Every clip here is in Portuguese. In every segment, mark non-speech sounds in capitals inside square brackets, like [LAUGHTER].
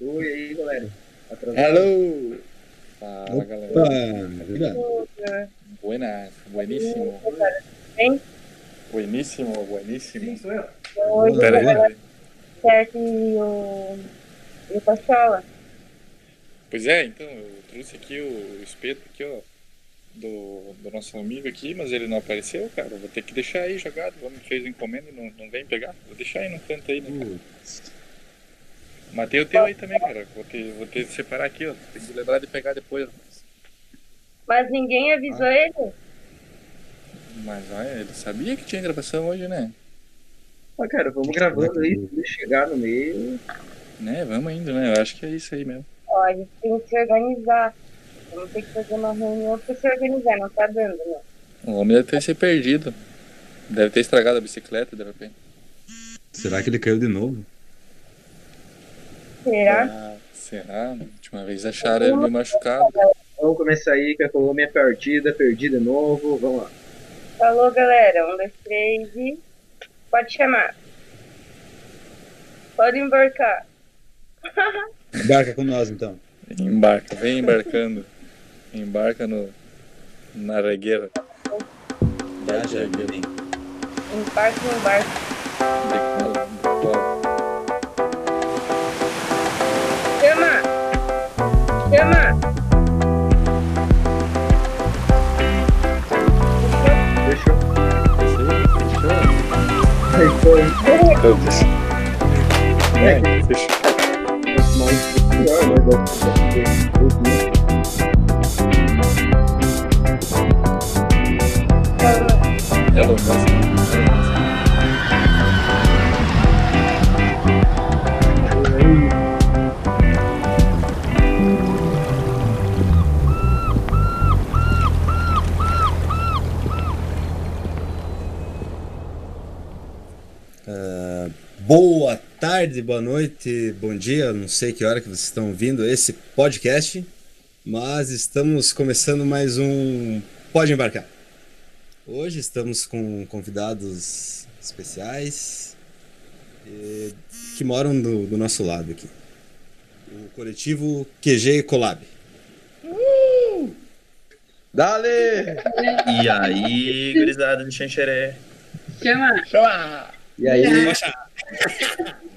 Oi aí, galera. Atrasado. Fala, galera. Opa, Buenas, bueníssimo. Hein? Bueníssimo, bueníssimo. sou eu. Hoje Pera aí. certo e o, e o Pachola. Pois é, então, eu trouxe aqui o espeto aqui, ó, do, do nosso amigo aqui, mas ele não apareceu, cara. Vou ter que deixar aí jogado. O homem fez encomenda e não, não vem pegar. Vou deixar aí no canto aí, né? cara? Matei o teu aí também, cara. Vou ter, vou ter que separar aqui, ó. Tem que lembrar de pegar depois. Mas ninguém avisou ele? Mas olha, ele sabia que tinha gravação hoje, né? Ah, cara, vamos gravando aí, se chegar no meio. Né, vamos indo, né? Eu acho que é isso aí mesmo. Ó, a gente tem que se organizar. Vamos ter que fazer uma reunião pra se organizar, não tá dando, né? O homem deve ter se perdido. Deve ter estragado a bicicleta, de repente. Será que ele caiu de novo? Será? Ah, será? Na última vez acharam ele meio machucado. Vamos começar aí, que a Colômbia é partida, perdida de novo. Vamos lá. Falou, galera. Um, dois, três e. Pode chamar. Pode embarcar. [LAUGHS] Embarca com nós então. Embarca, vem embarcando. Embarca no, na regueira. Viaja, vem. Embarque, embarque. De Chama! Fechou. Fechou? Fechou. Meu Boa tarde, boa noite, bom dia. Não sei que hora que vocês estão ouvindo esse podcast, mas estamos começando mais um Pode Embarcar. Hoje estamos com convidados especiais eh, que moram do, do nosso lado aqui. O coletivo QG Collab. Dale! E aí, gurizada do Xanxeré? Chama! E aí,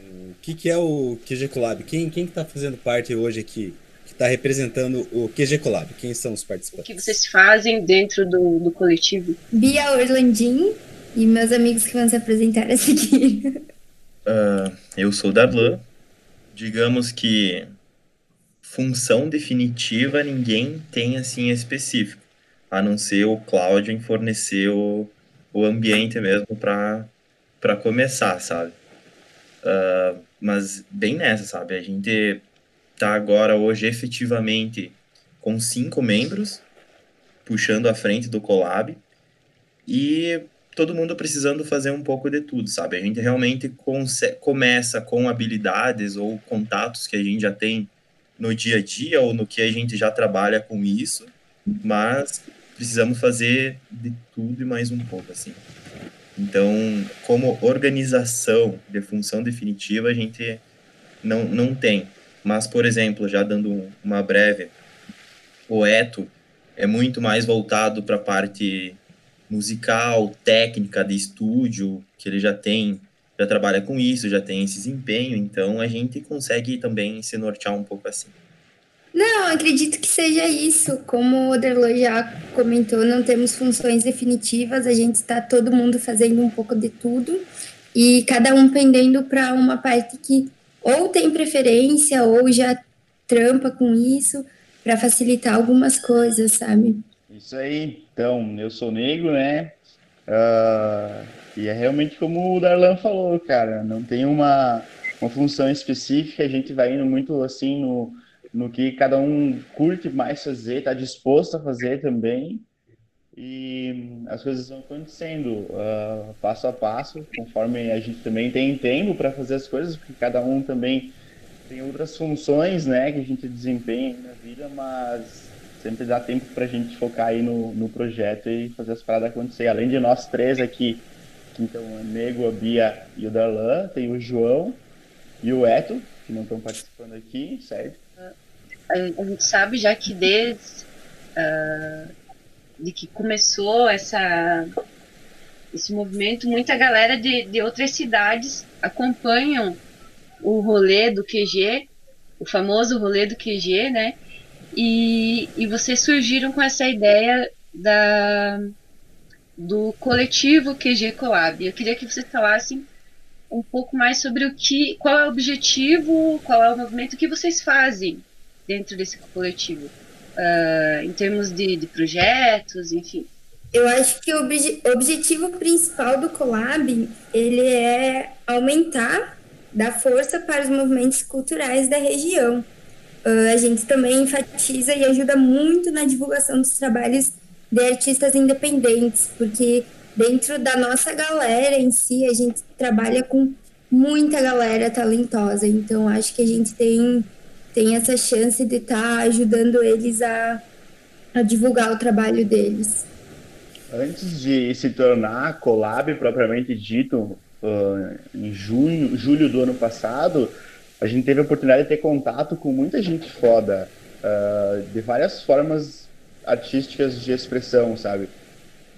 O que, que é o QG Collab? Quem, quem que tá fazendo parte hoje aqui? Que está representando o QG Collab? Quem são os O participantes? que vocês fazem dentro do, do coletivo? Bia Orlandim e meus amigos que vão se apresentar a seguir. Ah, eu sou o Darlan. Digamos que função definitiva ninguém tem assim específico, a não ser o Cláudio em fornecer o, o ambiente mesmo para para começar, sabe? Ah, mas bem nessa, sabe? A gente tá agora hoje efetivamente com cinco membros puxando a frente do collab e todo mundo precisando fazer um pouco de tudo, sabe? A gente realmente começa com habilidades ou contatos que a gente já tem no dia a dia ou no que a gente já trabalha com isso, mas precisamos fazer de tudo e mais um pouco, assim. Então, como organização de função definitiva, a gente não, não tem. Mas, por exemplo, já dando um- uma breve, o Eto é muito mais voltado para a parte musical, técnica de estúdio, que ele já tem, já trabalha com isso, já tem esse desempenho, então a gente consegue também se nortear um pouco assim. Não, acredito que seja isso. Como o Oderlo já comentou, não temos funções definitivas, a gente está todo mundo fazendo um pouco de tudo e cada um pendendo para uma parte que ou tem preferência ou já trampa com isso para facilitar algumas coisas, sabe? Isso aí, então, eu sou negro, né? Ah, e é realmente como o Darlan falou, cara, não tem uma, uma função específica, a gente vai indo muito assim no, no que cada um curte mais fazer, tá disposto a fazer também, e as coisas vão acontecendo ah, passo a passo, conforme a gente também tem tempo para fazer as coisas, porque cada um também tem outras funções, né, que a gente desempenha na vida, mas sempre dá tempo pra gente focar aí no, no projeto e fazer as paradas acontecer. Além de nós três aqui, então o Nego, a Bia e o Darlan, tem o João e o Eto, que não estão participando aqui, certo? A, gente sabe já que desde uh, de que começou essa, esse movimento, muita galera de, de outras cidades acompanham o rolê do QG, o famoso rolê do QG, né? E, e vocês surgiram com essa ideia da, do coletivo QG Collab. Eu queria que vocês falassem um pouco mais sobre o que, qual é o objetivo, qual é o movimento, o que vocês fazem dentro desse coletivo, uh, em termos de, de, projetos, enfim. Eu acho que o obje objetivo principal do Collab ele é aumentar, dar força para os movimentos culturais da região. Uh, a gente também enfatiza e ajuda muito na divulgação dos trabalhos de artistas independentes, porque dentro da nossa galera em si, a gente trabalha com muita galera talentosa. Então, acho que a gente tem, tem essa chance de estar tá ajudando eles a, a divulgar o trabalho deles. Antes de se tornar collab propriamente dito, uh, em junho, julho do ano passado, a gente teve a oportunidade de ter contato com muita gente foda, uh, de várias formas artísticas de expressão, sabe?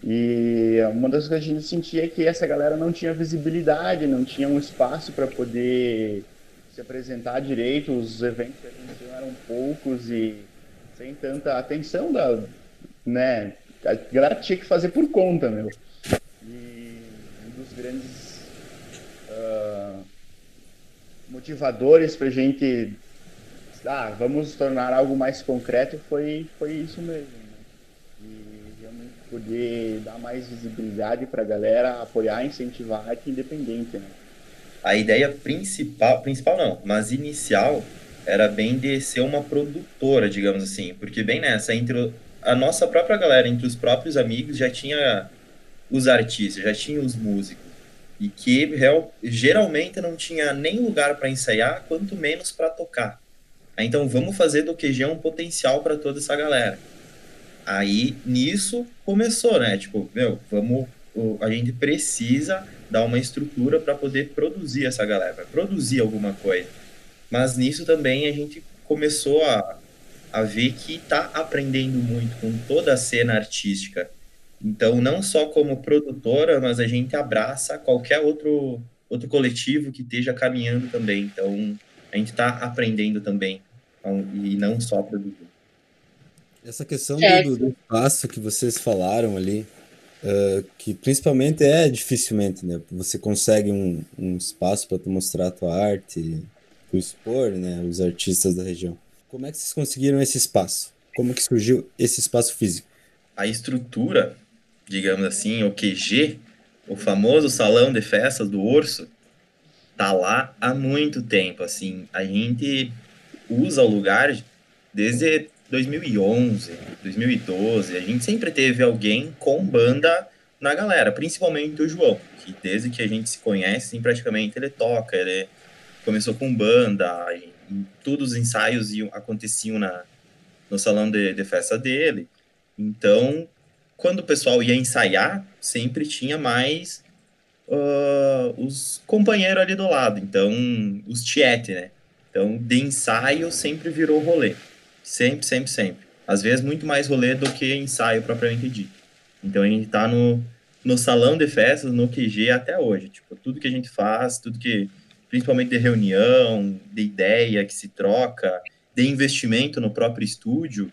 E uma das coisas que a gente sentia é que essa galera não tinha visibilidade, não tinha um espaço para poder se apresentar direito, os eventos que aconteciam eram poucos e sem tanta atenção da, né, a galera tinha que fazer por conta, meu. E um dos grandes uh, motivadores pra gente, ah, vamos tornar algo mais concreto foi, foi isso mesmo poder dar mais visibilidade para a galera apoiar, incentivar a arte independente. Né? A ideia principal, principal não, mas inicial, era bem de ser uma produtora, digamos assim, porque bem nessa, entre a nossa própria galera, entre os próprios amigos, já tinha os artistas, já tinha os músicos, e que real, geralmente não tinha nem lugar para ensaiar, quanto menos para tocar. Então vamos fazer do QG um potencial para toda essa galera. Aí, nisso, começou, né? Tipo, meu, vamos. A gente precisa dar uma estrutura para poder produzir essa galera, produzir alguma coisa. Mas nisso também a gente começou a, a ver que tá aprendendo muito com toda a cena artística. Então, não só como produtora, mas a gente abraça qualquer outro, outro coletivo que esteja caminhando também. Então, a gente está aprendendo também, então, e não só produzindo. Essa questão do, do, espaço que vocês falaram ali, uh, que principalmente é dificilmente, né? Você consegue um, um espaço para mostrar a tua arte, expor, né? Os artistas da região. Como é que vocês conseguiram esse espaço? Como que surgiu esse espaço físico? A estrutura, digamos assim, o QG, o famoso salão de festas do Urso, tá lá há muito tempo, assim. A gente usa o lugar desde 2011, 2012, a gente sempre teve alguém com banda na galera, principalmente o João, que desde que a gente se conhece, assim, praticamente ele toca, ele começou com banda, todos os ensaios iam, aconteciam na, no salão de, de festa dele. Então, quando o pessoal ia ensaiar, sempre tinha mais uh, os companheiros ali do lado, então, os tiete, né? Então, de ensaio sempre virou rolê. Sempre, sempre, sempre. Às vezes muito mais rolê do que ensaio propriamente dito. Então a gente tá no, no salão de festas, no QG até hoje. Tipo, tudo que a gente faz, tudo que. Principalmente de reunião, de ideia que se troca, de investimento no próprio estúdio,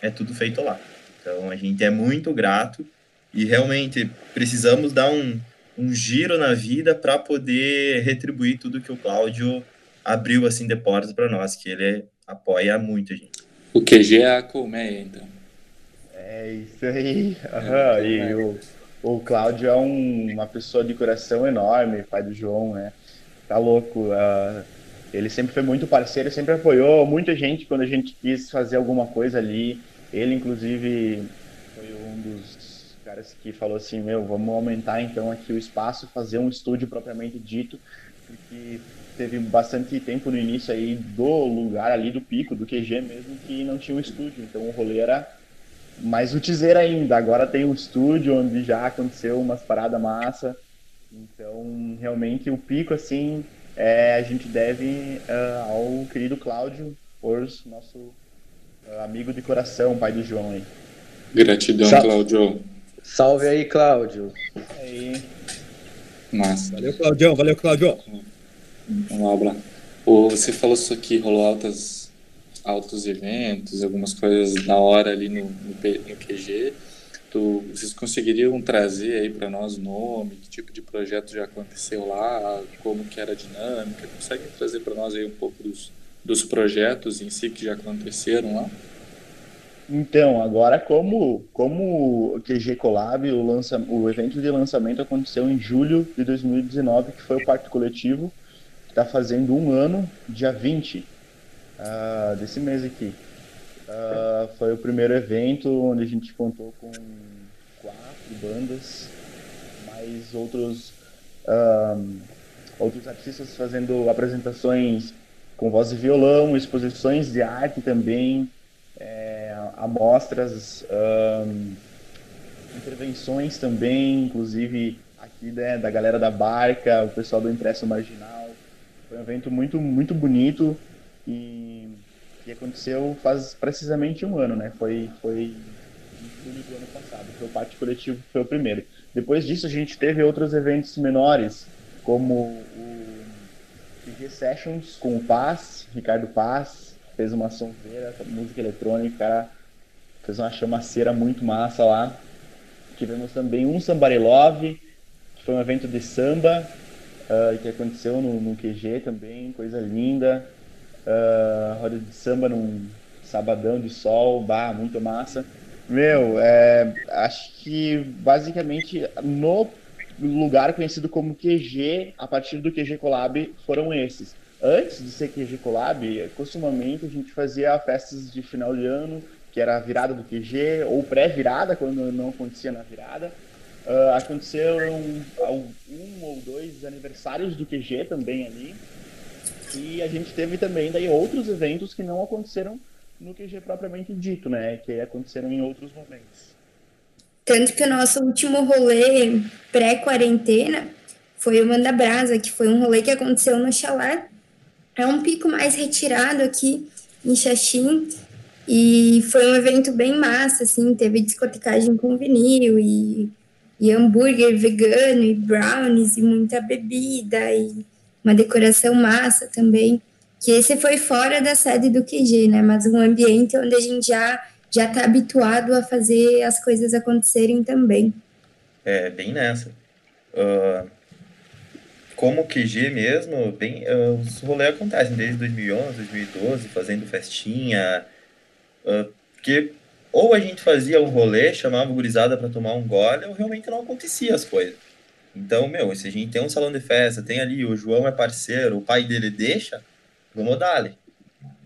é tudo feito lá. Então a gente é muito grato e realmente precisamos dar um, um giro na vida para poder retribuir tudo que o Cláudio abriu assim de portas para nós, que ele apoia muito a gente. O QG é a colmeia, então. É isso aí. [LAUGHS] Uhum. É, e o, o Cláudio é um, uma pessoa de coração enorme, pai do João, né? Tá louco. Uh, ele sempre foi muito parceiro, sempre apoiou muita gente quando a gente quis fazer alguma coisa ali. Ele, inclusive, foi um dos caras que falou assim: Meu, vamos aumentar então aqui o espaço, fazer um estúdio propriamente dito, porque teve bastante tempo no início aí do lugar ali do pico, do QG mesmo, que não tinha um estúdio. Então o rolê era mais utizeira ainda. Agora tem um estúdio onde já aconteceu umas paradas massa. Então, realmente, o pico, assim, é, a gente deve ah, ao querido Cláudio Ors, nosso ah, amigo de coração, pai do João aí. Gratidão, Sa- Claudio. Salve aí, Cláudio. Aí, Massa. Valeu, Claudião. Valeu, Claudio. Vamos Você falou isso aqui, rolou altas, altos eventos, algumas coisas na hora ali no, no, no QG. Tu, vocês conseguiriam trazer aí para nós o nome, que tipo de projeto já aconteceu lá, como que era a dinâmica? Conseguem trazer para nós aí um pouco dos, dos projetos em si que já aconteceram lá? Então, agora como, como o QG Collab, o, lança, o evento de lançamento aconteceu em julho de 2019, que foi o Pacto Coletivo, está fazendo um ano, dia 20 ah, desse mês aqui. Ah, foi o primeiro evento onde a gente contou com quatro bandas, mais outros, ah, outros artistas fazendo apresentações com voz e violão, exposições de arte também, é, amostras, ahn, intervenções também, inclusive aqui né, da galera da Barca, o pessoal do Impresso Marginal. Foi um evento muito, muito bonito e que aconteceu faz precisamente um ano, né? Foi, foi em julho do ano passado, foi o Pátio Coletivo que foi o primeiro. Depois disso a gente teve outros eventos menores, como o PG Sessions com o Paz, Ricardo Paz, fez uma sonzeira, música eletrônica, cara, fez uma chamaceira muito massa lá. Tivemos também um Somebody Love, que foi um evento de samba, ah, que aconteceu no, no QG também, coisa linda. Ah, roda de samba num sabadão de sol, bah, muito massa. Meu, é, acho que basicamente no lugar conhecido como QG, a partir do QG Collab, foram esses. Antes de ser QG Collab, costumamente a gente fazia festas de final de ano, que era a virada do QG, ou pré-virada, quando não acontecia na virada. Ah, aconteceram um ou dois aniversários do QG também ali. E a gente teve também daí outros eventos que não aconteceram no QG propriamente dito, né? Que aconteceram em outros momentos. Tanto que o nosso último rolê pré-quarentena foi o Manda Brasa, que foi um rolê que aconteceu no Chalé. É um pico mais retirado aqui em Xaxim. E foi um evento bem massa, assim, teve discotecagem com vinil e, e hambúrguer vegano e brownies e muita bebida e uma decoração massa também. Que esse foi fora da sede do QG, né? Mas um ambiente onde a gente já já está habituado a fazer as coisas acontecerem também. É, bem nessa. Ah, como QG mesmo, bem, ah, os rolês acontecem desde 2011, 2012, fazendo festinha. porque ou a gente fazia um rolê, chamava o gurizada para tomar um gole, ou realmente não acontecia as coisas. Então, meu, se a gente tem um salão de festa, tem ali, o João é parceiro, o pai dele deixa, vamos dar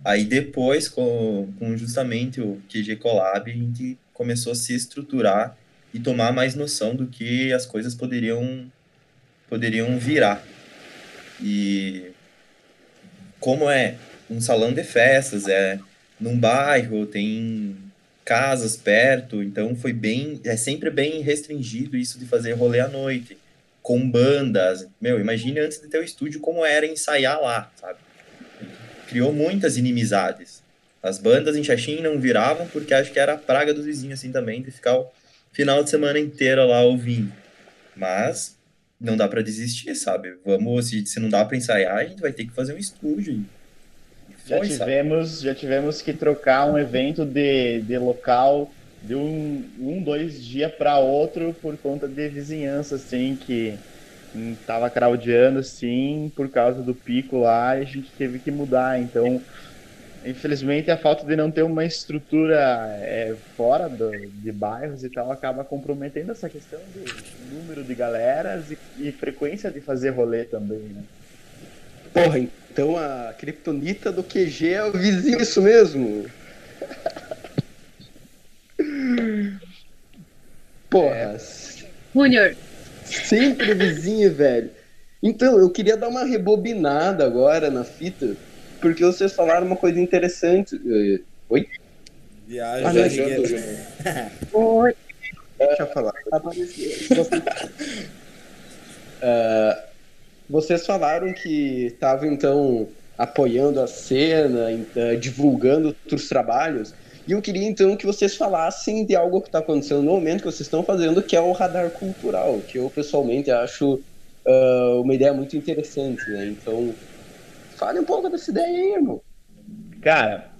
Aí depois, com, com justamente o QG Collab, a gente começou a se estruturar e tomar mais noção do que as coisas poderiam poderiam virar. E como é um salão de festas, é num bairro, tem casas perto, então foi bem, é sempre bem restringido isso de fazer rolê à noite, com bandas. Meu, imagine antes de ter o estúdio como era ensaiar lá, sabe? Criou muitas inimizades. As bandas em Xaxim não viravam porque acho que era a praga dos vizinhos assim também, de ficar o final de semana inteiro lá ouvindo. Mas não dá para desistir, sabe? Vamos, se, se não dá para ensaiar, a gente vai ter que fazer um estúdio. Já foi, sabe? tivemos, já tivemos que trocar um evento de, de local de um, um dois dias para outro por conta de vizinhança, assim, que tava craudiando, assim, por causa do pico lá, e a gente teve que mudar. Então, infelizmente, a falta de não ter uma estrutura é, fora do, de bairros e tal acaba comprometendo essa questão do número de galeras e, e frequência de fazer rolê também, né? Porra, então a criptonita do QG é o vizinho, isso mesmo? [LAUGHS] Porra, Júnior, sempre vizinho, velho. Então, eu queria dar uma rebobinada agora na fita, porque vocês falaram uma coisa interessante. Eh, Oi? Viagem. Ah, [LAUGHS] não, Oi. Deixa eu falar. [LAUGHS] Ah, vocês falaram que estavam então apoiando a cena, eh, divulgando outros trabalhos. E eu queria então que vocês falassem de algo que está acontecendo no momento que vocês estão fazendo, que é o radar cultural, que eu pessoalmente acho uh, uma ideia muito interessante, né? Então, fale um pouco dessa ideia aí, irmão. Cara,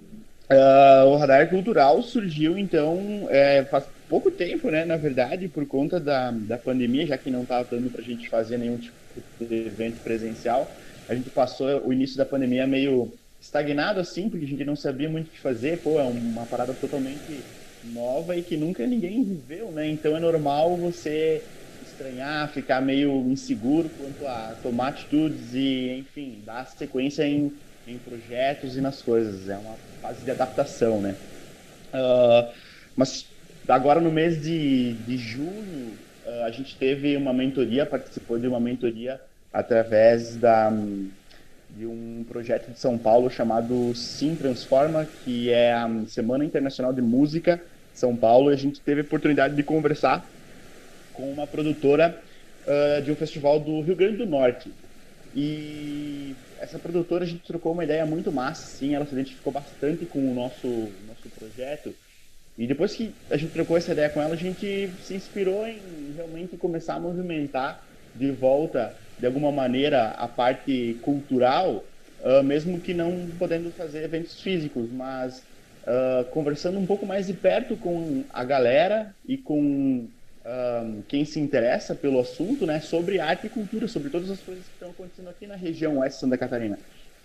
uh, o radar cultural surgiu então é, faz pouco tempo, né? Na verdade, por conta da, da pandemia, já que não estava dando para a gente fazer nenhum tipo de evento presencial, a gente passou o início da pandemia meio estagnado assim, porque a gente não sabia muito o que fazer. Pô, é uma parada totalmente nova e que nunca ninguém viveu, né? Então é normal você estranhar, ficar meio inseguro quanto a tomar atitudes e, enfim, dar sequência em, em projetos e nas coisas. É uma fase de adaptação, né? Uh, mas agora no mês de, de junho, uh, a gente teve uma mentoria, participou de uma mentoria através da de um projeto de São Paulo chamado Sim Transforma, que é a Semana Internacional de Música São Paulo. E a gente teve a oportunidade de conversar com uma produtora uh, de um festival do Rio Grande do Norte. E essa produtora a gente trocou uma ideia muito massa, sim, ela se identificou bastante com o nosso, nosso projeto. E depois que a gente trocou essa ideia com ela, a gente se inspirou em realmente começar a movimentar de volta de alguma maneira a parte cultural, uh, mesmo que não podendo fazer eventos físicos, mas uh, conversando um pouco mais de perto com a galera e com uh, quem se interessa pelo assunto, né, sobre arte e cultura, sobre todas as coisas que estão acontecendo aqui na região oeste de Santa Catarina.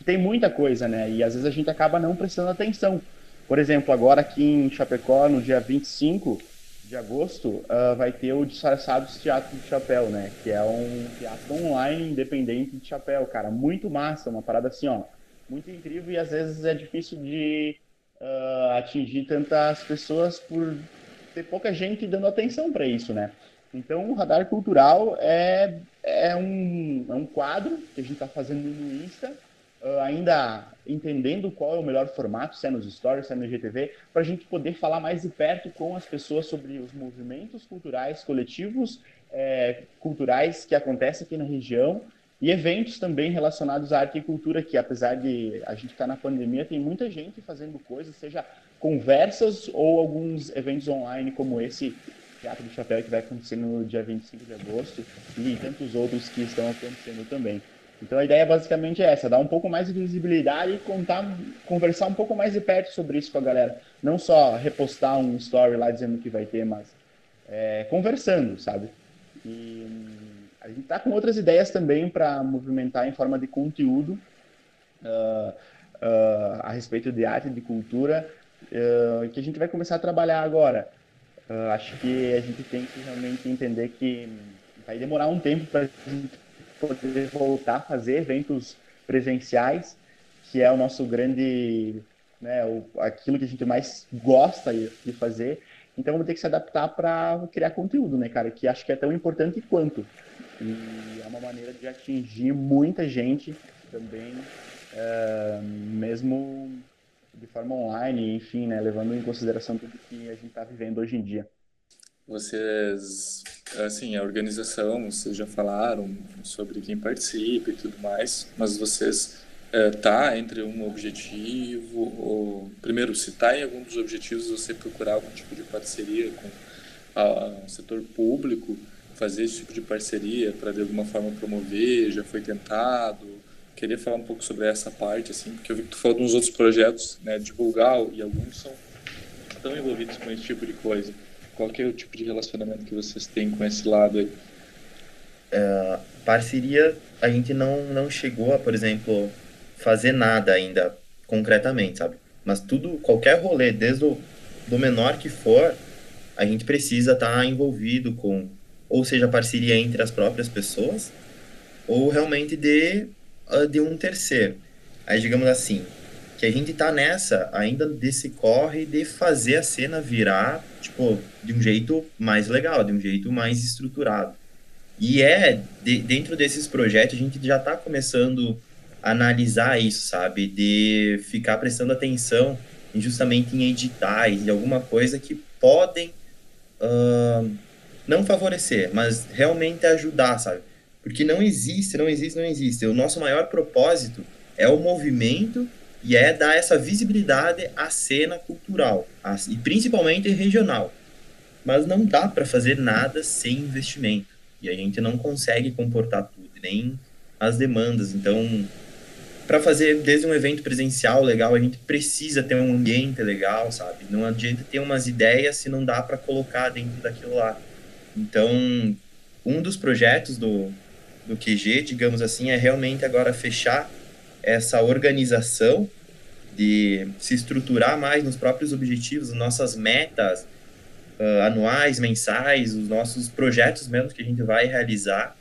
Tem muita coisa, né, e às vezes a gente acaba não prestando atenção. Por exemplo, agora aqui em Chapecó, no dia 25, de agosto, uh, vai ter o Disfarçados Teatro de Chapéu, né? Que é um teatro online independente de chapéu, cara. Muito massa, uma parada assim, ó. Muito incrível e às vezes é difícil de uh, atingir tantas pessoas por ter pouca gente dando atenção para isso, né? Então, o Radar Cultural é, é, um, é um quadro que a gente está fazendo no Insta, uh, ainda entendendo qual é o melhor formato, se é nos stories, se é no IGTV, para a gente poder falar mais de perto com as pessoas sobre os movimentos culturais coletivos, é, culturais que acontecem aqui na região e eventos também relacionados à arte e cultura, que apesar de a gente estar tá na pandemia, tem muita gente fazendo coisas, seja conversas ou alguns eventos online como esse Teatro do Chapéu que vai acontecer no dia 25 de agosto e tantos outros que estão acontecendo também. Então a ideia basicamente é essa, dar um pouco mais de visibilidade e contar, conversar um pouco mais de perto sobre isso com a galera. Não só repostar um story lá dizendo que vai ter, mas é, conversando, sabe? E a gente tá com outras ideias também para movimentar em forma de conteúdo uh, uh, a respeito de arte, de cultura, uh, que a gente vai começar a trabalhar agora. acho que a gente tem que realmente entender que vai demorar um tempo para a gente poder voltar a fazer eventos presenciais, que é o nosso grande, né, o, aquilo que a gente mais gosta de fazer. Então vamos ter que se adaptar para criar conteúdo, né, cara? Que acho que é tão importante quanto. E é uma maneira de atingir muita gente também, é, mesmo de forma online, enfim, né, levando em consideração tudo que a gente está vivendo hoje em dia. Vocês, assim, a organização, vocês já falaram sobre quem participa e tudo mais, mas vocês é, tá entre um objetivo ou primeiro se tá em algum dos objetivos você procurar algum tipo de parceria com o setor público fazer esse tipo de parceria para de alguma forma promover já foi tentado? Queria falar um pouco sobre essa parte assim porque eu vi que tu falou de uns outros projetos né divulgar e alguns são estão envolvidos com esse tipo de coisa qual que é o tipo de relacionamento que vocês têm com esse lado aí? É, parceria, a gente não, não chegou a, por exemplo, fazer nada ainda concretamente, sabe? Mas tudo, qualquer rolê, desde o do menor que for, a gente precisa estar tá envolvido com, ou seja, parceria entre as próprias pessoas, ou realmente de, ah, de um terceiro. Aí, digamos assim, que a gente tá nessa ainda desse corre de fazer a cena virar, tipo, de um jeito mais legal, de um jeito mais estruturado. E é, de, dentro desses projetos, a gente já tá começando a analisar isso, sabe? De ficar prestando atenção justamente em editais e alguma coisa que podem uh, não favorecer, mas realmente ajudar, sabe? Porque não existe, não existe, não existe. O nosso maior propósito é o movimento e é dar essa visibilidade à cena cultural, e principalmente regional. Mas não dá para fazer nada sem investimento. E a gente não consegue comportar tudo, nem as demandas. Então, para fazer desde um evento presencial legal, a gente precisa ter um ambiente legal, sabe? Não adianta ter umas ideias se não dá para colocar dentro daquilo lá. Então, um dos projetos do, do QG, digamos assim, é realmente agora fechar essa organização de se estruturar mais nos próprios objetivos, nossas metas uh, anuais, mensais, os nossos projetos mesmo que a gente vai realizar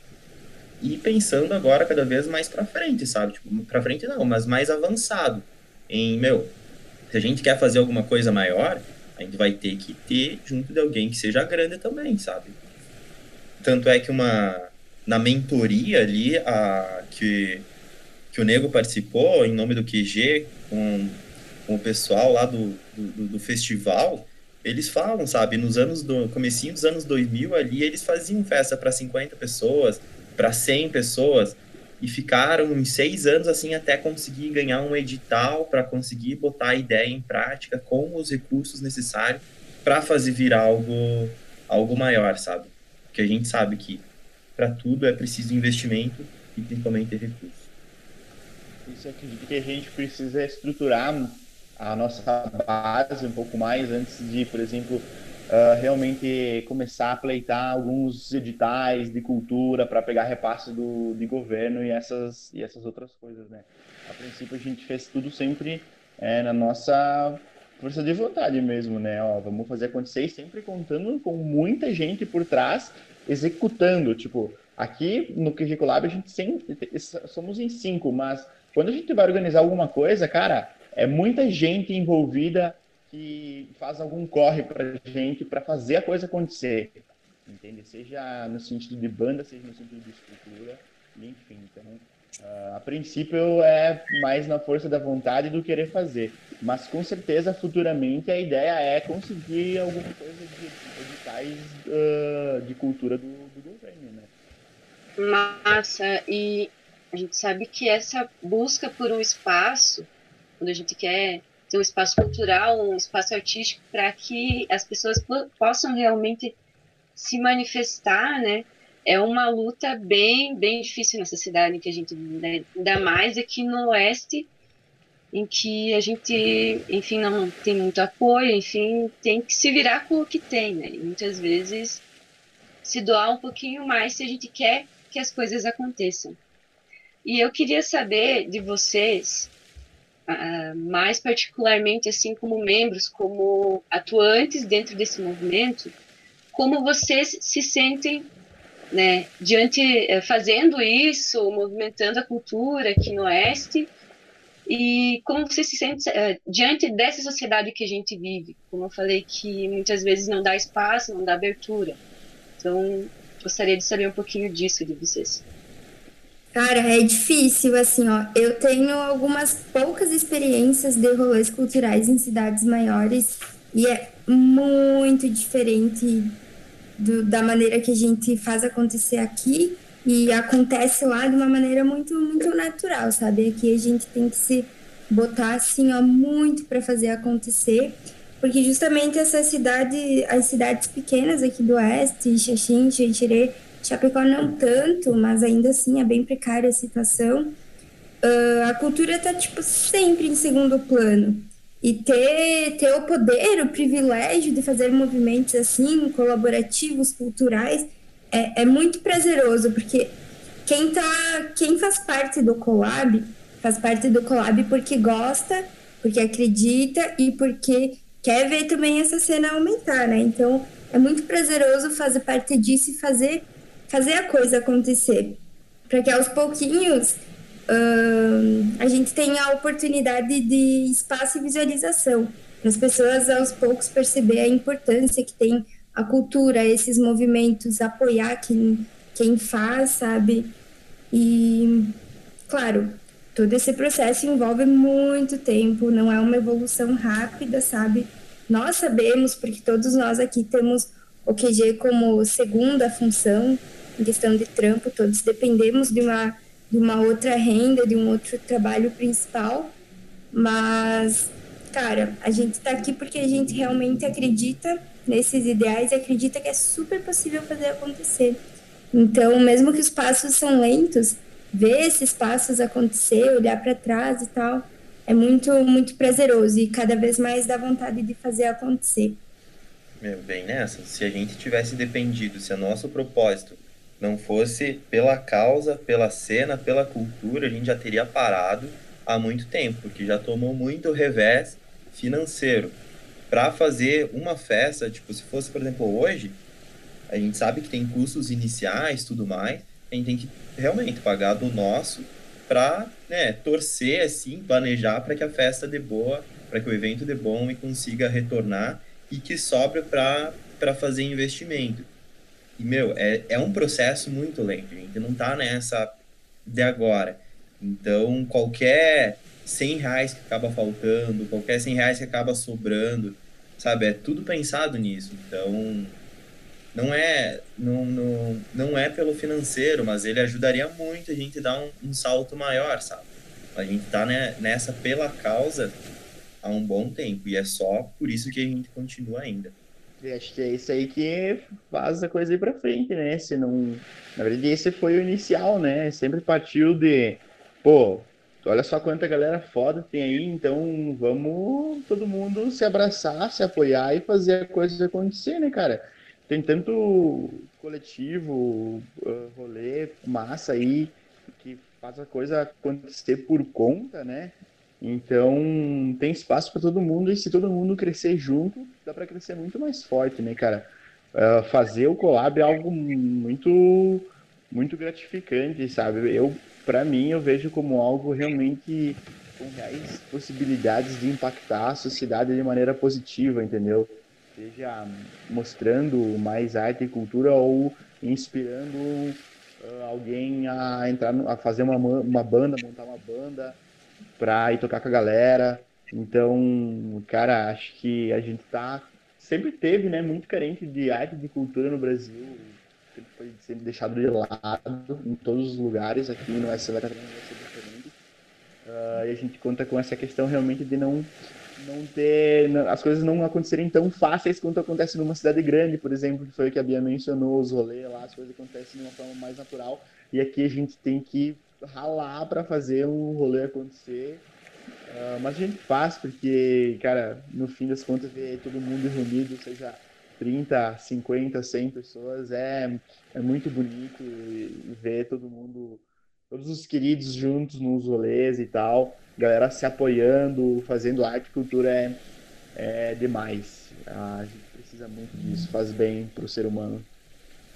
e pensando agora cada vez mais para frente, sabe? Tipo, para frente não, mas mais avançado. Em, meu, se a gente quer fazer alguma coisa maior, a gente vai ter que ter junto de alguém que seja grande também, sabe? Tanto é que uma na mentoria ali a que que o Nego participou em nome do QG com, com o pessoal lá do, do, do festival, eles falam, sabe, nos anos do comecinho dos anos 2000 ali, eles faziam festa para 50 pessoas, para 100 pessoas e ficaram uns seis anos assim até conseguir ganhar um edital para conseguir botar a ideia em prática com os recursos necessários para fazer virar algo algo maior, sabe? Porque a gente sabe que para tudo é preciso investimento e principalmente recursos. Isso acredito que a gente precisa estruturar a nossa base um pouco mais antes de, por exemplo, uh, realmente começar a pleitar alguns editais de cultura para pegar repasse do de governo e essas e essas outras coisas, né? A princípio a gente fez tudo sempre é, na nossa força de vontade mesmo, né? Ó, vamos fazer acontecer e sempre contando com muita gente por trás executando, tipo, aqui no Collab a gente sempre somos em cinco, mas quando a gente vai organizar alguma coisa, cara, é muita gente envolvida que faz algum corre pra gente para fazer a coisa acontecer. Entende? Seja no sentido de banda, seja no sentido de estrutura, enfim. Então, uh, a princípio é mais na força da vontade do querer fazer. Mas com certeza, futuramente, a ideia é conseguir alguma coisa de editais uh, de cultura do, do governo, né? Massa. E a gente sabe que essa busca por um espaço, quando a gente quer ter um espaço cultural, um espaço artístico, para que as pessoas possam realmente se manifestar, né? É uma luta bem, bem difícil nessa cidade em que a gente né? ainda mais aqui no oeste, em que a gente, enfim, não tem muito apoio, enfim, tem que se virar com o que tem, né? E muitas vezes se doar um pouquinho mais se a gente quer que as coisas aconteçam. E eu queria saber de vocês, uh, mais particularmente assim como membros, como atuantes dentro desse movimento, como vocês se sentem né, diante, uh, fazendo isso, movimentando a cultura aqui no Oeste, e como você se sente uh, diante dessa sociedade que a gente vive? Como eu falei, que muitas vezes não dá espaço, não dá abertura. Então, gostaria de saber um pouquinho disso de vocês. Cara, é difícil, assim, ó. Eu tenho algumas poucas experiências de rolês culturais em cidades maiores e é muito diferente do, da maneira que a gente faz acontecer aqui e acontece lá de uma maneira muito, muito natural, sabe? Aqui a gente tem que se botar, assim, ó, muito para fazer acontecer, porque justamente essa cidade, as cidades pequenas aqui do oeste, Xaxim, Xanxerê, Chapecó não tanto, mas ainda assim é bem precária a situação. Uh, a cultura está tipo sempre em segundo plano e ter ter o poder, o privilégio de fazer movimentos assim colaborativos, culturais é, é muito prazeroso porque quem tá quem faz parte do collab faz parte do collab porque gosta, porque acredita e porque quer ver também essa cena aumentar, né? Então é muito prazeroso fazer parte disso e fazer fazer a coisa acontecer. Para que aos pouquinhos uh, a gente tenha a oportunidade de espaço e visualização. Para as pessoas aos poucos perceber a importância que tem a cultura, esses movimentos, apoiar quem, quem faz, sabe? E, claro, todo esse processo envolve muito tempo, não é uma evolução rápida, sabe? Nós sabemos, porque todos nós aqui temos o QG como segunda função, em questão de trampo, todos dependemos de uma, de uma outra renda, de um outro trabalho principal, mas, cara, a gente está aqui porque a gente realmente acredita nesses ideais e acredita que é super possível fazer acontecer. Então, mesmo que os passos são lentos, ver esses passos acontecer, olhar para trás e tal, é muito, muito prazeroso e cada vez mais dá vontade de fazer acontecer. Meu, bem nessa, se a gente tivesse dependido, se o nosso propósito não fosse pela causa, pela cena, pela cultura, a gente já teria parado há muito tempo, porque já tomou muito revés financeiro. Para fazer uma festa, tipo, se fosse, por exemplo, hoje, a gente sabe que tem custos iniciais, tudo mais, a gente tem que realmente pagar do nosso para né, torcer, assim, planejar para que a festa dê boa, para que o evento dê bom e consiga retornar e que sobra para fazer investimento. E, meu, é, é um processo muito lento, gente não tá nessa de agora. Então, qualquer 100 reais que acaba faltando, qualquer 100 reais que acaba sobrando, sabe, é tudo pensado nisso. Então, não é não, não, não é pelo financeiro, mas ele ajudaria muito a gente dar um, um salto maior, sabe? A gente tá né, nessa pela causa há um bom tempo e é só por isso que a gente continua ainda. E acho que é isso aí que faz a coisa ir para frente, né? Se não, na verdade esse foi o inicial, né? Sempre partiu de, pô, olha só quanta galera foda tem aí, então vamos todo mundo se abraçar, se apoiar e fazer a coisa acontecer, né, cara? Tem tanto coletivo, ah, rolê, massa aí que faz a coisa acontecer por conta, né? Então, tem espaço para todo mundo e se todo mundo crescer junto, dá para crescer muito mais forte, né, cara? Uh, fazer o collab é algo muito muito gratificante, sabe? Eu, para mim, eu vejo como algo realmente com reais possibilidades de impactar a sociedade de maneira positiva, entendeu? Seja mostrando mais arte e cultura ou inspirando uh, alguém a entrar, a fazer uma, uma banda, montar uma banda, pra ir tocar com a galera. Então, cara, acho que a gente tá. Sempre teve, né, muito carente de arte e de cultura no Brasil. Sempre foi sempre deixado de lado em todos os lugares. Aqui no ser diferente. Uh, e a gente conta com essa questão realmente de não não ter as coisas não acontecerem tão fáceis quanto acontece numa cidade grande, por exemplo, que foi o que a Bia mencionou, os rolês lá, as coisas acontecem de uma forma mais natural. E aqui a gente tem que ralar para fazer o rolê acontecer. Uh, mas a gente faz porque, cara, no fim das contas, ver todo mundo reunido, seja 30, 50, 100 pessoas, é, é muito bonito e, ver todo mundo, todos os queridos juntos nos rolês e tal, galera se apoiando, fazendo arte e cultura é, é demais. A gente precisa muito disso, faz bem para o ser humano.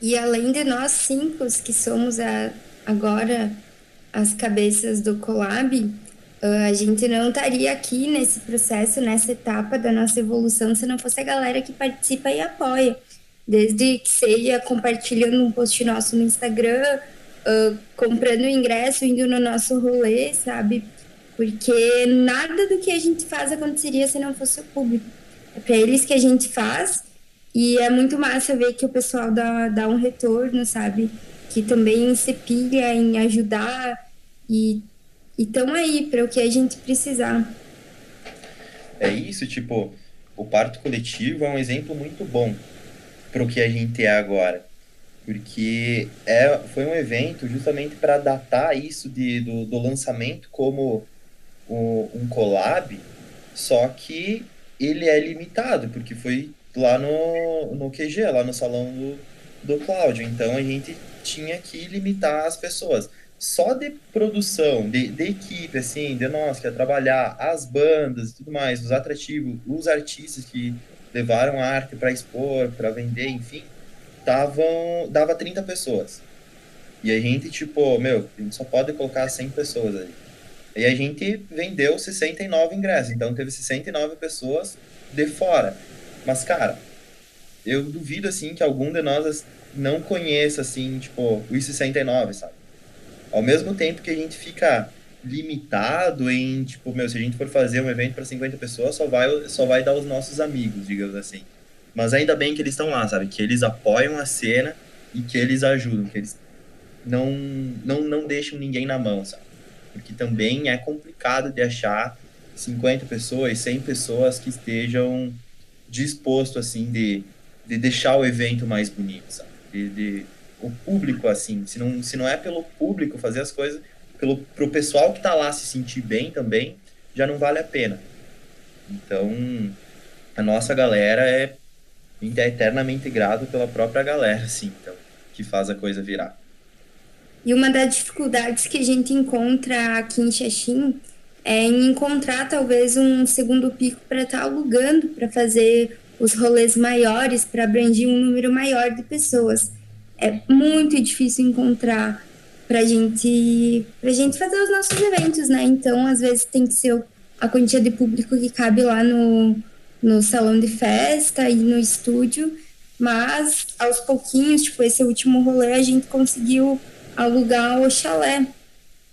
E além de nós cinco que somos a, agora as cabeças do Colab, ah, a gente não estaria aqui nesse processo, nessa etapa da nossa evolução, se não fosse a galera que participa e apoia. Desde que seja compartilhando um post nosso no Instagram, uh, comprando ingresso, indo no nosso rolê, sabe? Porque nada do que a gente faz aconteceria se não fosse o público. É para eles que a gente faz e é muito massa ver que o pessoal dá, dá um retorno, sabe? Que também se pilha em ajudar e estão aí para o que a gente precisar. É isso, tipo, o parto coletivo é um exemplo muito bom para o que a gente é agora. Porque é, foi um evento justamente para datar isso de, do, do lançamento como o, um collab, só que ele é limitado, porque foi lá no, no QG, lá no salão do, do Cláudio. Então a gente tinha que limitar as pessoas. Só de produção, de, de equipe, assim, de nós que ia trabalhar, as bandas e tudo mais, os atrativos, os artistas que levaram a arte para expor, para vender, enfim, tavam, dava 30 pessoas. E a gente, tipo, meu, a gente só pode colocar 100 pessoas ali. E a gente vendeu 69 ingressos, então teve 69 pessoas de fora. Mas, cara, eu duvido, assim, que algum de nós não conheça, assim, tipo, os 69, sabe? Ao mesmo tempo que a gente fica limitado em, tipo, meu, se a gente for fazer um evento para 50 pessoas, só vai, só vai dar os nossos amigos, digamos assim. Mas ainda bem que eles estão lá, sabe? Que eles apoiam a cena e que eles ajudam, que eles não, não, não deixam ninguém na mão, sabe? Porque também é complicado de achar 50 pessoas, 100 pessoas que estejam disposto assim de, de deixar o evento mais bonito, sabe? De, de, o público assim, se não, se não é pelo público fazer as coisas, pelo pro pessoal que tá lá se sentir bem também, já não vale a pena. Então, a nossa galera é, é eternamente grato pela própria galera, assim, então, que faz a coisa virar. E uma das dificuldades que a gente encontra aqui em Xaxim é em encontrar talvez um segundo pico para estar tá alugando para fazer os rolês maiores, para abranger um número maior de pessoas. É muito difícil encontrar para gente, a gente fazer os nossos eventos, né? Então, às vezes tem que ser a quantia de público que cabe lá no, no salão de festa e no estúdio, mas aos pouquinhos, tipo, esse último rolê a gente conseguiu alugar o chalé,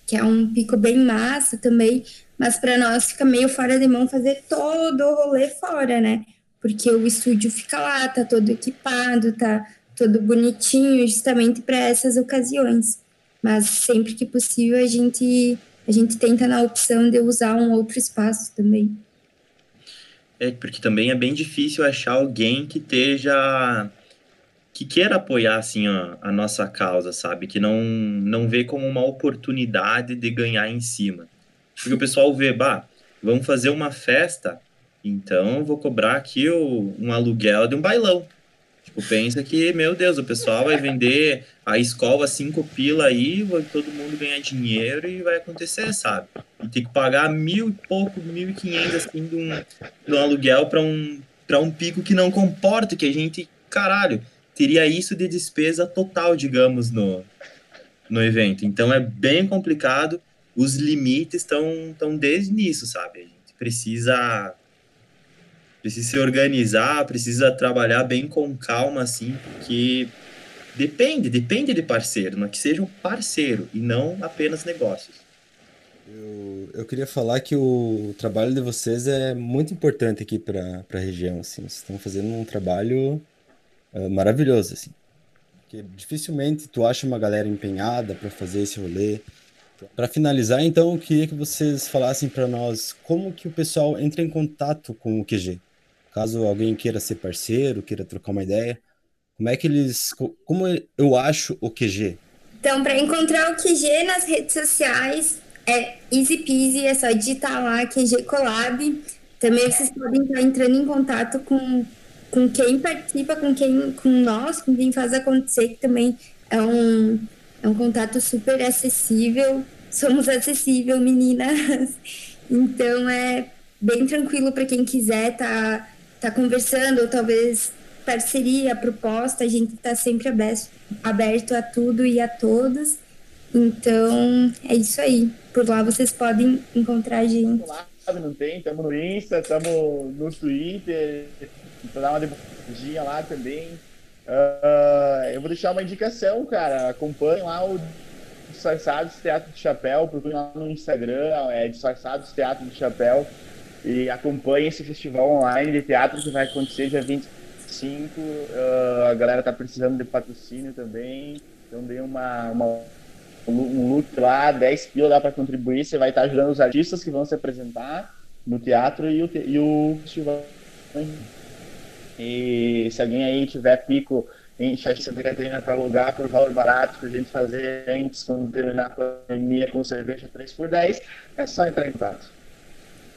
que é um pico bem massa também, mas para nós fica meio fora de mão fazer todo o rolê fora, né? Porque o estúdio fica lá, tá todo equipado, tá todo bonitinho, justamente para essas ocasiões. Mas sempre que possível a gente a gente tenta na opção de usar um outro espaço também. É, porque também é bem difícil achar alguém que esteja que queira apoiar assim a, a, nossa causa, sabe? Que não não vê como uma oportunidade de ganhar em cima. Porque o pessoal vê, bah, vamos fazer uma festa, então vou cobrar aqui o, um aluguel de um bailão. Tipo, pensa que, meu Deus, o pessoal vai vender a escola cinco pila aí, vai todo mundo ganhar dinheiro e vai acontecer, sabe? E tem que pagar mil e pouco, mil e quinhentos assim de um, de um aluguel para um, um pico que não comporta, que a gente, caralho, teria isso de despesa total, digamos, no, no evento. Então é bem complicado, os limites estão tão desde nisso, sabe? A gente precisa precisa se organizar, precisa trabalhar bem com calma, assim, porque depende, depende de parceiro, mas que seja um parceiro e não apenas negócios. Eu, eu queria falar que o trabalho de vocês é muito importante aqui para a região, assim, vocês estão fazendo um trabalho uh, maravilhoso, assim. Porque dificilmente tu acha uma galera empenhada para fazer esse rolê. Para finalizar, então, eu queria que vocês falassem para nós como que o pessoal entra em contato com o QG. Caso alguém queira ser parceiro, queira trocar uma ideia, como é que eles. Como eu acho o QG? Então, para encontrar o QG nas redes sociais, é easy peasy, é só digitar lá QG Collab. Também vocês podem estar entrando em contato com com quem participa, com quem, com nós, com quem faz acontecer, que também é um, é um contato super acessível. Somos acessível, meninas. [LAUGHS] Então é bem tranquilo para quem quiser tá, tá conversando, ou talvez parceria, proposta, a gente está sempre aberto, aberto a tudo e a todos. Então é isso aí. Por lá vocês podem encontrar a gente. Não tem, estamos no Insta, estamos no Twitter, para dar uma divulgadinha lá também. Uh, eu vou deixar uma indicação, cara. Acompanhe lá o Disfarçados Teatro de Chapéu, procure lá no Instagram, é Disfarçados Teatro de Chapéu. E acompanhe esse festival online de teatro que vai acontecer dia 25. Uh, ah, a galera tá precisando de patrocínio também. Então dê uma, uma um look lá, 10 pila dá para contribuir. Você vai estar ajudando os artistas que vão se apresentar no teatro e o, e o festival. E se alguém aí tiver pico em Xaxim Santa Catarina para alugar por valor barato, para a gente fazer antes, quando terminar a pandemia com cerveja 3 por 10, é só entrar em contato.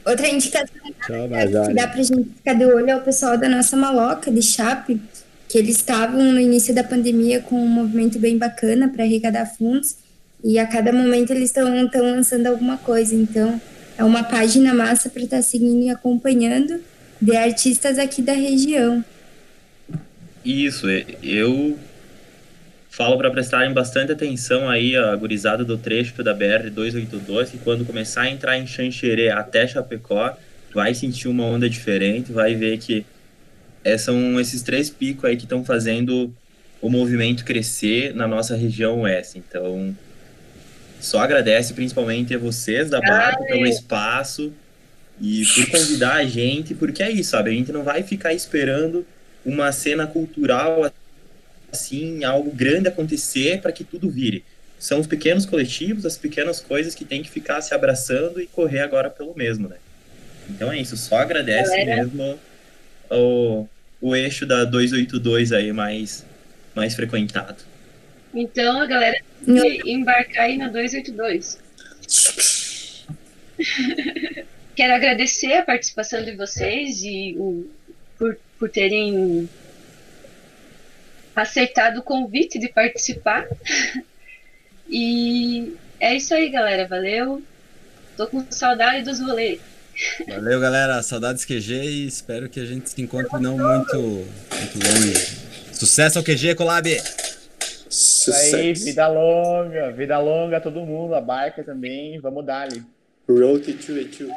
Outra indicação Tchau, que dá para a gente ficar de olho é o pessoal da nossa maloca de Chape, que eles estavam no início da pandemia com um movimento bem bacana para arrecadar fundos, e a cada momento eles estão lançando alguma coisa. Então, é uma página massa para estar tá seguindo e acompanhando de artistas aqui da região. Isso, eu falo para prestarem bastante atenção aí a gurizada do trecho da BR 282 que quando começar a entrar em Xanxerê até Chapecó, vai sentir uma onda diferente, vai ver que é, são esses três picos aí que estão fazendo o movimento crescer na nossa região oeste. Então, só agradece principalmente a vocês da Barco pelo espaço e por convidar a gente, porque é isso, sabe? A gente não vai ficar esperando uma cena cultural assim algo grande acontecer para que tudo vire. São os pequenos coletivos, as pequenas coisas que tem que ficar se abraçando e correr agora pelo mesmo, né? Então é isso, só agradece Galera. mesmo o, o eixo da 282 aí mais, mais frequentado. Então a galera tem que embarcar aí na 282. [LAUGHS] Quero agradecer a participação de vocês e o, por, por terem aceitado o convite de participar. [LAUGHS] E é isso aí, galera. Valeu. Tô com saudade dos rolês. Valeu, galera. Saudades QG e espero que a gente se encontre não muito, muito longe. Sucesso ao QG, Colab! Isso aí, vida longa, vida longa a todo mundo, a barca também, vamos dar ali. Road to it.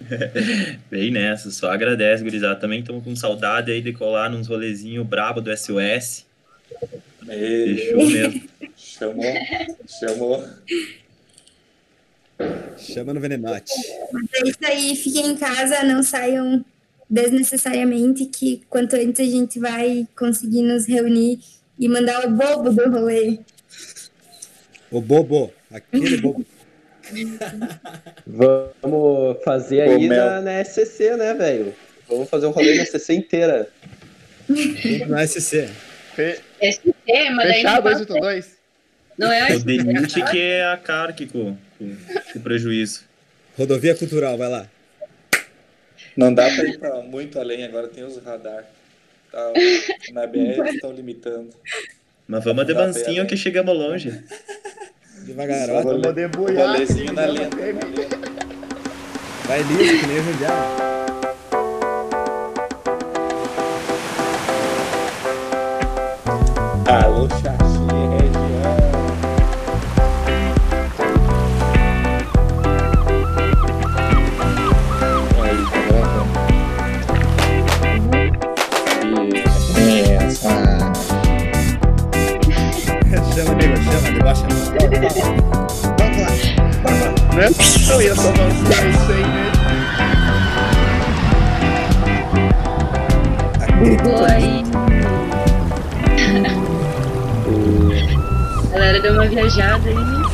[LAUGHS] Bem nessa, só agradece, gurizada. Também estamos com saudade aí de colar nos rolezinhos brabo do SOS. Fechou mesmo. Chamou, chamou. Chama no Venenote. Mas é isso aí, fiquem em casa, não saiam desnecessariamente, que quanto antes a gente vai conseguir nos reunir e mandar o bobo do rolê. O Bobo, aquele Bobo. Vamos fazer aí na, na SCC, né, velho? Vamos fazer um rolê na SCC inteira. Na SC. Fe- SC, mas daí Fechado, não, 282? não é O Denite que é a CARC com, com, com prejuízo. Rodovia Cultural, vai lá. Não dá pra ir pra muito além, agora tem os radar. Tá, na BR [LAUGHS] eles estão limitando. Mas vamos de mansinho que chegamos longe. Devagar, Vamos assim, lenta. né? na lenta. Vai liso, que nem o Xaxi, região. Tá. E essa. Chama, nego, chama. Vamos lá. Vamos. Né? Ia só fazer isso aí. Bugou deu uma viajada aí.